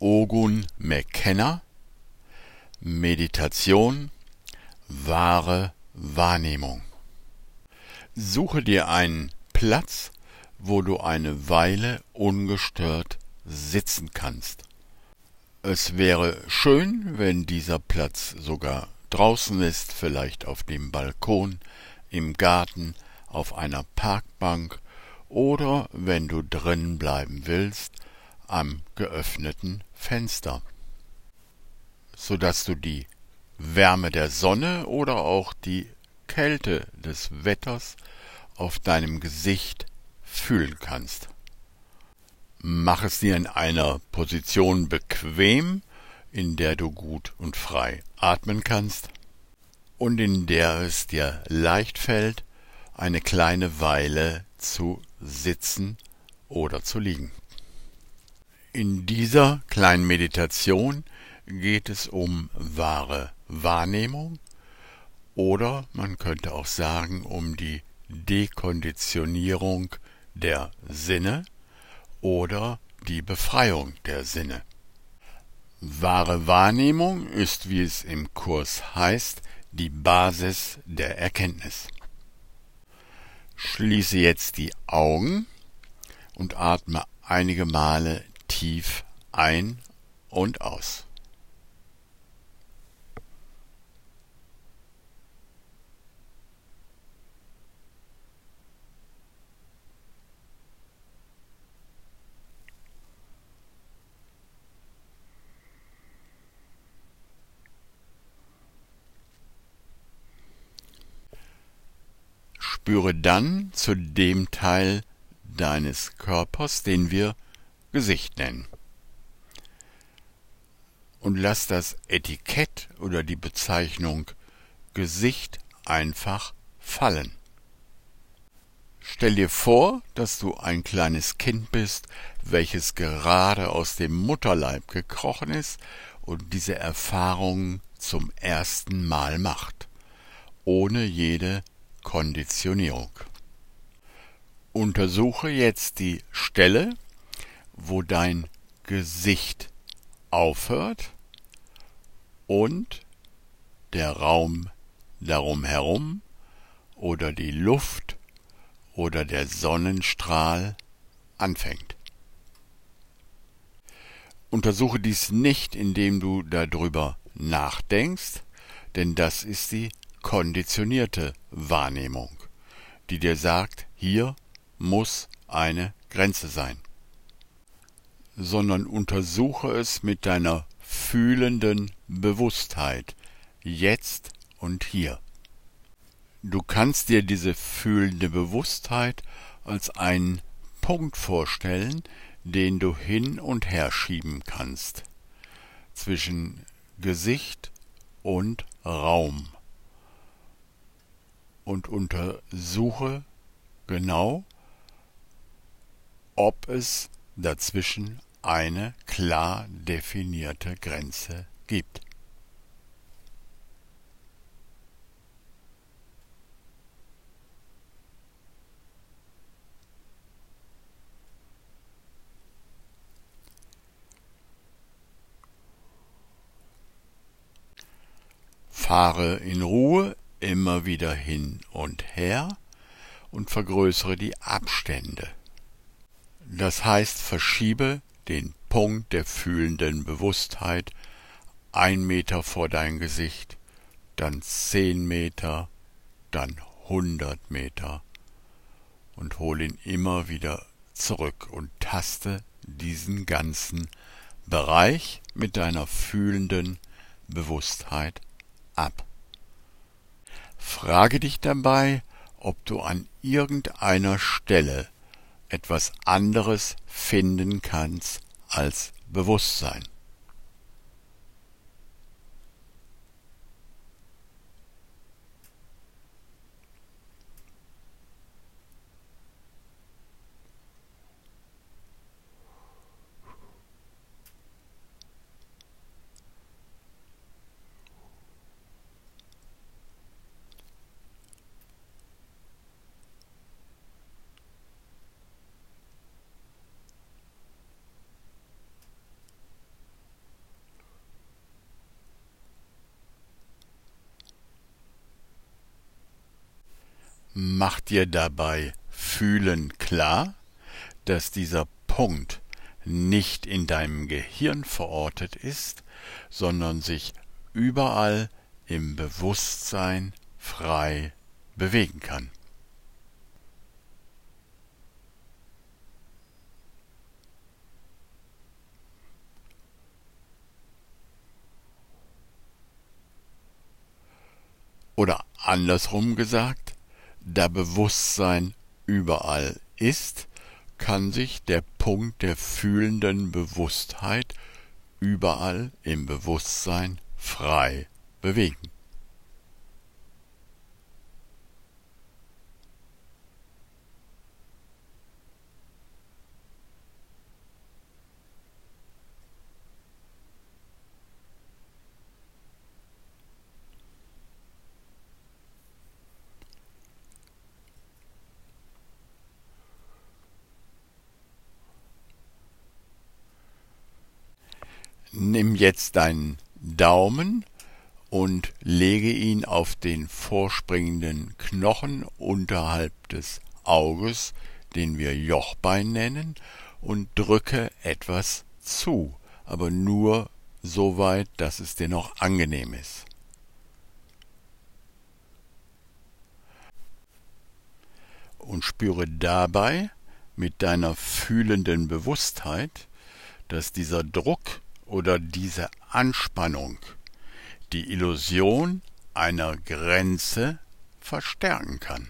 Ogun McKenna Meditation Wahre Wahrnehmung Suche dir einen Platz, wo du eine Weile ungestört sitzen kannst. Es wäre schön, wenn dieser Platz sogar draußen ist, vielleicht auf dem Balkon, im Garten, auf einer Parkbank oder, wenn du drin bleiben willst, am geöffneten Fenster, so dass du die Wärme der Sonne oder auch die Kälte des Wetters auf deinem Gesicht fühlen kannst. Mach es dir in einer Position bequem, in der du gut und frei atmen kannst und in der es dir leicht fällt, eine kleine Weile zu sitzen oder zu liegen. In dieser kleinen Meditation geht es um wahre Wahrnehmung oder man könnte auch sagen um die Dekonditionierung der Sinne oder die Befreiung der Sinne. Wahre Wahrnehmung ist, wie es im Kurs heißt, die Basis der Erkenntnis. Schließe jetzt die Augen und atme einige Male tief ein und aus. Spüre dann zu dem Teil deines Körpers, den wir Gesicht nennen. Und lass das Etikett oder die Bezeichnung Gesicht einfach fallen. Stell dir vor, dass du ein kleines Kind bist, welches gerade aus dem Mutterleib gekrochen ist und diese Erfahrung zum ersten Mal macht, ohne jede Konditionierung. Untersuche jetzt die Stelle, wo dein Gesicht aufhört und der Raum darum herum oder die Luft oder der Sonnenstrahl anfängt. Untersuche dies nicht, indem du darüber nachdenkst, denn das ist die konditionierte Wahrnehmung, die dir sagt, hier muss eine Grenze sein, sondern untersuche es mit deiner fühlenden Bewusstheit, jetzt und hier. Du kannst dir diese fühlende Bewusstheit als einen Punkt vorstellen, den du hin und her schieben kannst zwischen Gesicht und Raum und untersuche genau, ob es dazwischen eine klar definierte Grenze gibt. Fahre in Ruhe immer wieder hin und her und vergrößere die Abstände. Das heißt, verschiebe den Punkt der fühlenden Bewusstheit ein Meter vor dein Gesicht, dann zehn Meter, dann hundert Meter und hol ihn immer wieder zurück und taste diesen ganzen Bereich mit deiner fühlenden Bewusstheit ab. Frage dich dabei, ob du an irgendeiner Stelle etwas anderes finden kannst als Bewusstsein. Mach dir dabei Fühlen klar, dass dieser Punkt nicht in deinem Gehirn verortet ist, sondern sich überall im Bewusstsein frei bewegen kann. Oder andersrum gesagt, da Bewusstsein überall ist, kann sich der Punkt der fühlenden Bewusstheit überall im Bewusstsein frei bewegen. Nimm jetzt deinen Daumen und lege ihn auf den vorspringenden Knochen unterhalb des Auges, den wir Jochbein nennen, und drücke etwas zu, aber nur so weit, dass es dir noch angenehm ist. Und spüre dabei mit deiner fühlenden Bewusstheit, dass dieser Druck oder diese Anspannung die Illusion einer Grenze verstärken kann.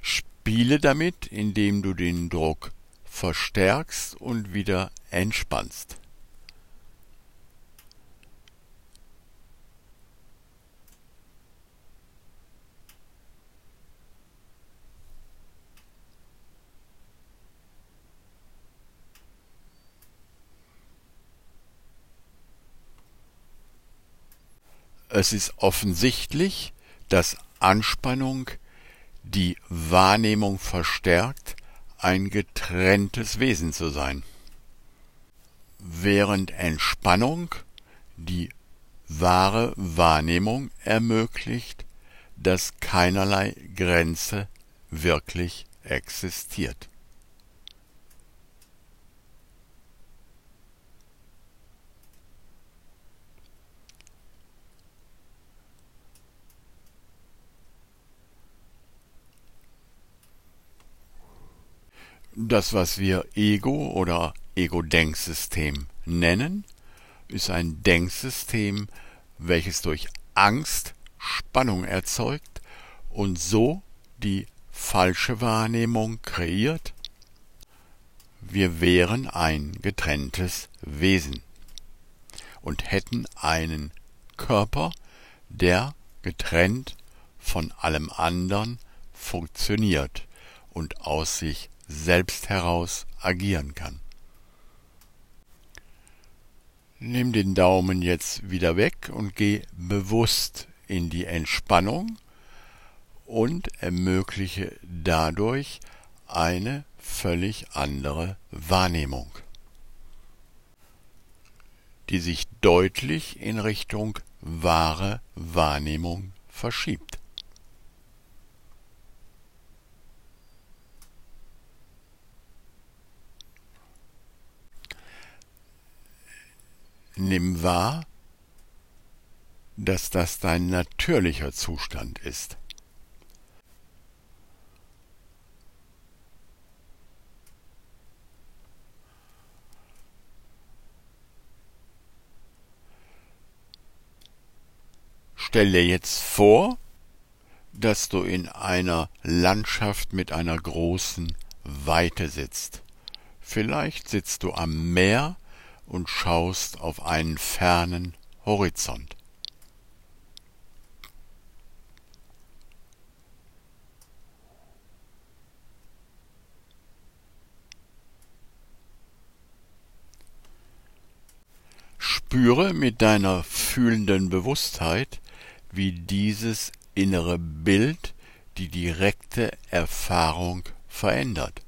Spiele damit, indem du den Druck verstärkst und wieder entspannst. Es ist offensichtlich, dass Anspannung die Wahrnehmung verstärkt, ein getrenntes Wesen zu sein, während Entspannung die wahre Wahrnehmung ermöglicht, dass keinerlei Grenze wirklich existiert. Das, was wir Ego oder Ego-Denksystem nennen, ist ein Denksystem, welches durch Angst Spannung erzeugt und so die falsche Wahrnehmung kreiert. Wir wären ein getrenntes Wesen und hätten einen Körper, der getrennt von allem anderen funktioniert und aus sich selbst heraus agieren kann. Nimm den Daumen jetzt wieder weg und geh bewusst in die Entspannung und ermögliche dadurch eine völlig andere Wahrnehmung, die sich deutlich in Richtung wahre Wahrnehmung verschiebt. Nimm wahr, dass das dein natürlicher Zustand ist. Stell dir jetzt vor, dass du in einer Landschaft mit einer großen Weite sitzt. Vielleicht sitzt du am Meer und schaust auf einen fernen Horizont. Spüre mit deiner fühlenden Bewusstheit, wie dieses innere Bild die direkte Erfahrung verändert.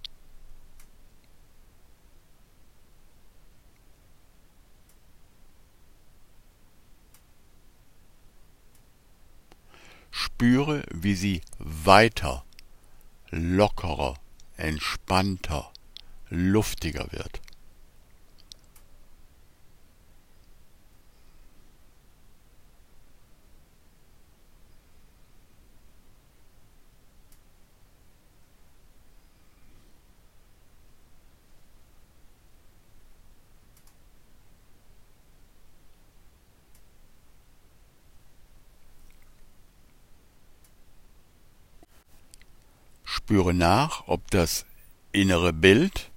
Spüre, wie sie weiter, lockerer, entspannter, luftiger wird. Spüre nach, ob das innere Bild,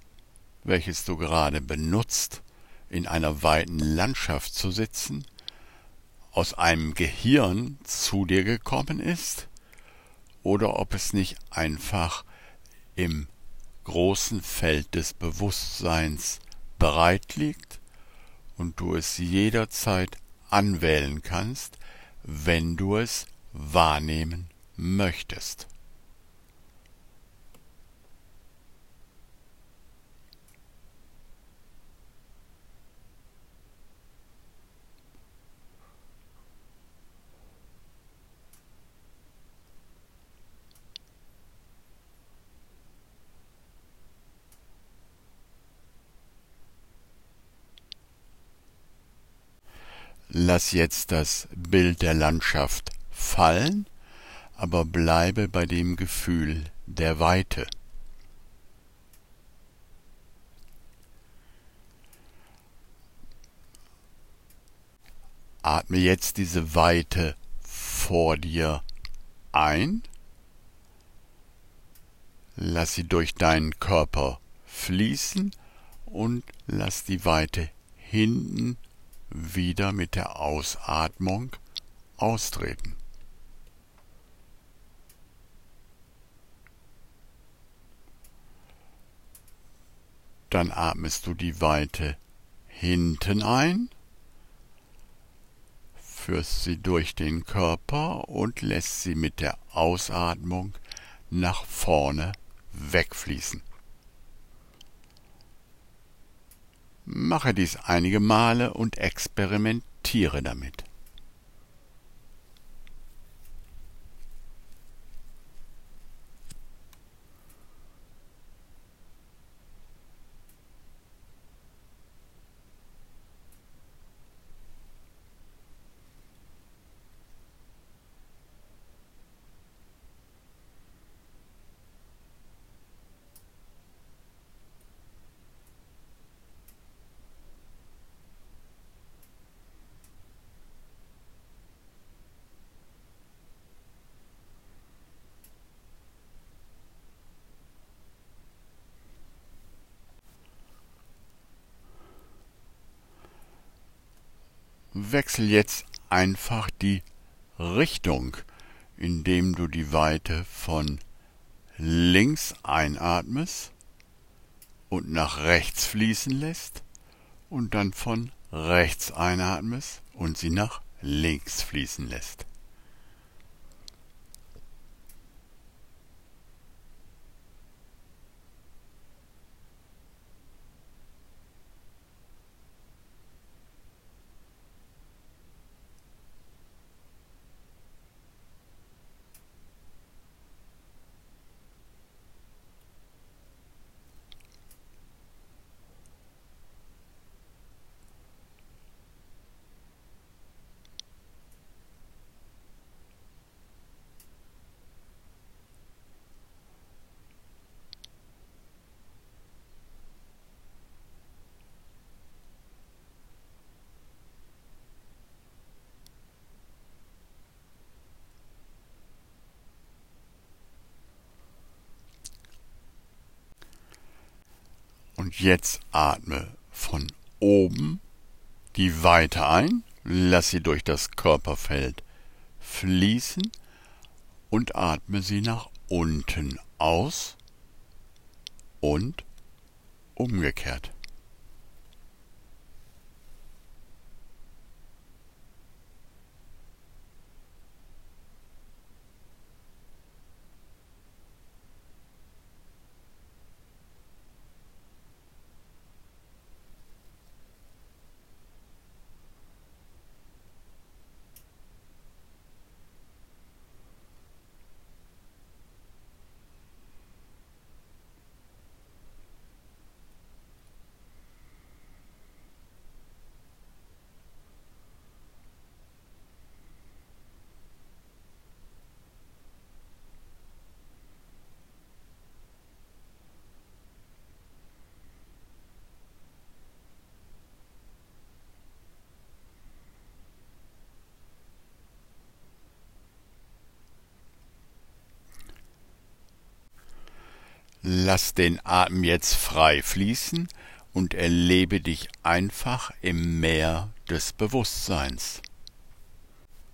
welches du gerade benutzt, in einer weiten Landschaft zu sitzen, aus einem Gehirn zu dir gekommen ist, oder ob es nicht einfach im großen Feld des Bewusstseins bereit liegt und du es jederzeit anwählen kannst, wenn du es wahrnehmen möchtest. Lass jetzt das Bild der Landschaft fallen, aber bleibe bei dem Gefühl der Weite. Atme jetzt diese Weite vor dir ein. Lass sie durch deinen Körper fließen und lass die Weite hinten wieder mit der Ausatmung austreten. Dann atmest du die Weite hinten ein, führst sie durch den Körper und lässt sie mit der Ausatmung nach vorne wegfließen. Mache dies einige Male und experimentiere damit. Wechsel jetzt einfach die Richtung, indem du die Weite von links einatmest und nach rechts fließen lässt und dann von rechts einatmest und sie nach links fließen lässt. Und jetzt atme von oben die Weite ein, lass sie durch das Körperfeld fließen und atme sie nach unten aus und umgekehrt. Lass den Atem jetzt frei fließen und erlebe dich einfach im Meer des Bewusstseins.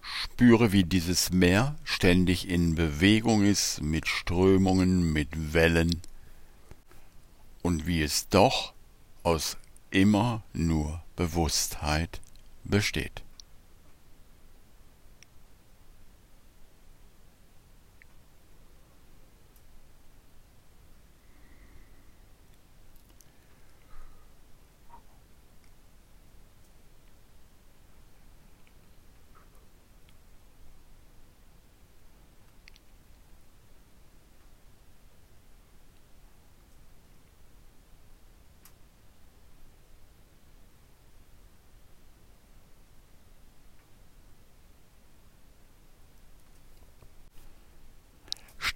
Spüre, wie dieses Meer ständig in Bewegung ist, mit Strömungen, mit Wellen, und wie es doch aus immer nur Bewusstheit besteht.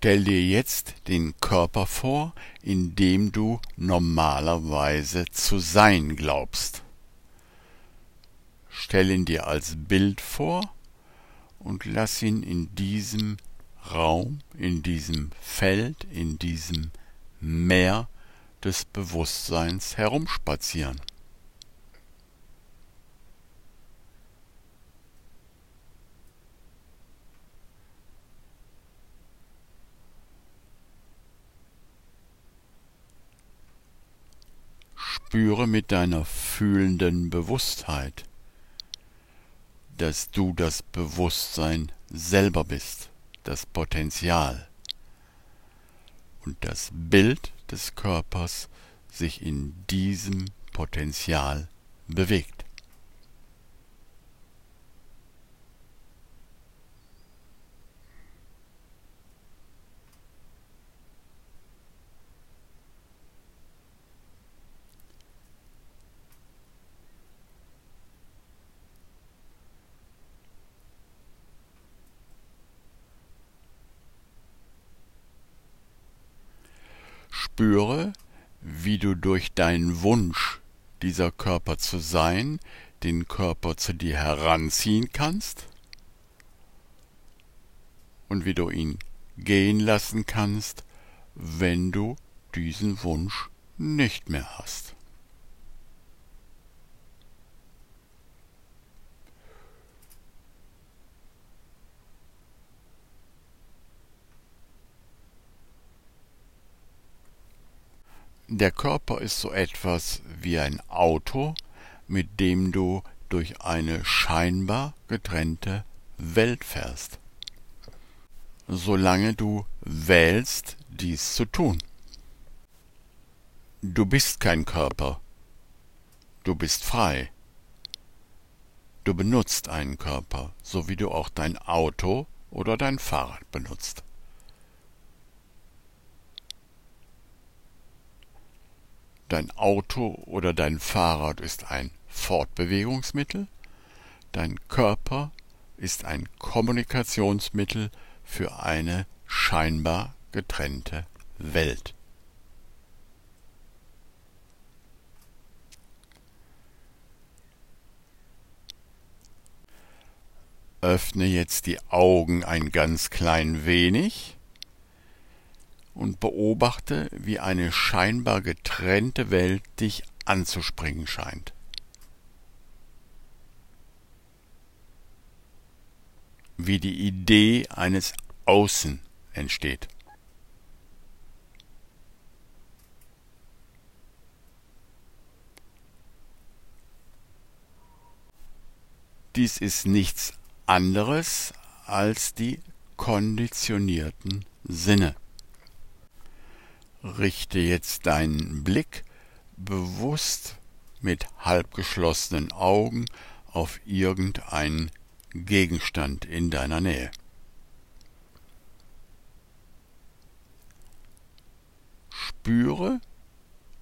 Stell dir jetzt den Körper vor, in dem du normalerweise zu sein glaubst. Stell ihn dir als Bild vor und lass ihn in diesem Raum, in diesem Feld, in diesem Meer des Bewusstseins herumspazieren. Spüre mit deiner fühlenden Bewusstheit, dass du das Bewusstsein selber bist, das Potenzial und das Bild des Körpers sich in diesem Potenzial bewegt. Spüre, wie du durch deinen Wunsch, dieser Körper zu sein, den Körper zu dir heranziehen kannst und wie du ihn gehen lassen kannst, wenn du diesen Wunsch nicht mehr hast. Der Körper ist so etwas wie ein Auto, mit dem du durch eine scheinbar getrennte Welt fährst. Solange du wählst, dies zu tun. Du bist kein Körper. Du bist frei. Du benutzt einen Körper, so wie du auch dein Auto oder dein Fahrrad benutzt. Dein Auto oder dein Fahrrad ist ein Fortbewegungsmittel, dein Körper ist ein Kommunikationsmittel für eine scheinbar getrennte Welt. Öffne jetzt die Augen ein ganz klein wenig und beobachte, wie eine scheinbar getrennte Welt dich anzuspringen scheint. Wie die Idee eines Außen entsteht. Dies ist nichts anderes als die konditionierten Sinne. Richte jetzt deinen Blick bewusst mit halbgeschlossenen Augen auf irgendeinen Gegenstand in deiner Nähe. Spüre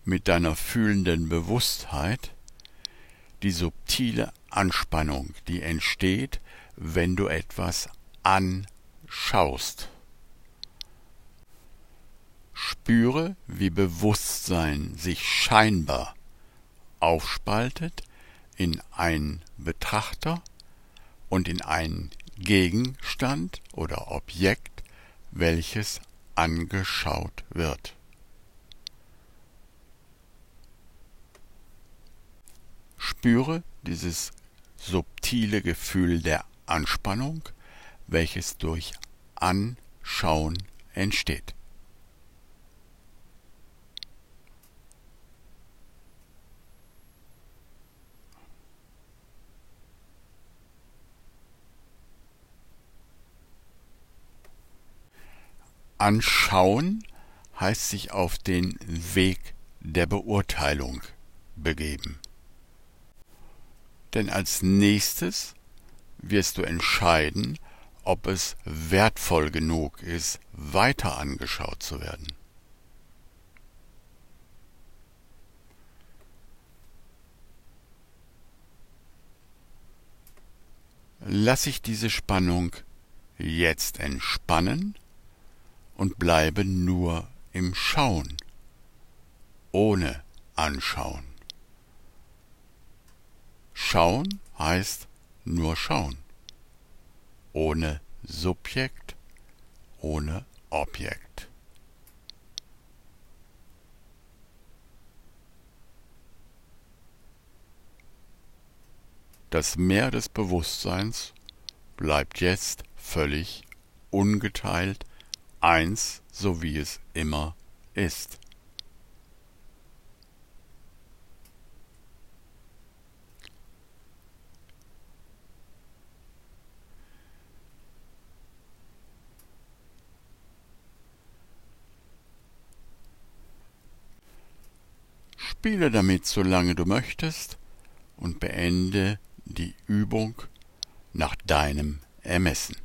mit deiner fühlenden Bewusstheit die subtile Anspannung, die entsteht, wenn du etwas anschaust spüre, wie Bewusstsein sich scheinbar aufspaltet in einen Betrachter und in einen Gegenstand oder Objekt, welches angeschaut wird. Spüre dieses subtile Gefühl der Anspannung, welches durch Anschauen entsteht. Anschauen heißt sich auf den Weg der Beurteilung begeben. Denn als nächstes wirst du entscheiden, ob es wertvoll genug ist, weiter angeschaut zu werden. Lass ich diese Spannung jetzt entspannen und bleibe nur im Schauen, ohne Anschauen. Schauen heißt nur schauen, ohne Subjekt, ohne Objekt. Das Meer des Bewusstseins bleibt jetzt völlig ungeteilt eins, so wie es immer ist. Spiele damit, solange du möchtest, und beende die Übung nach deinem Ermessen.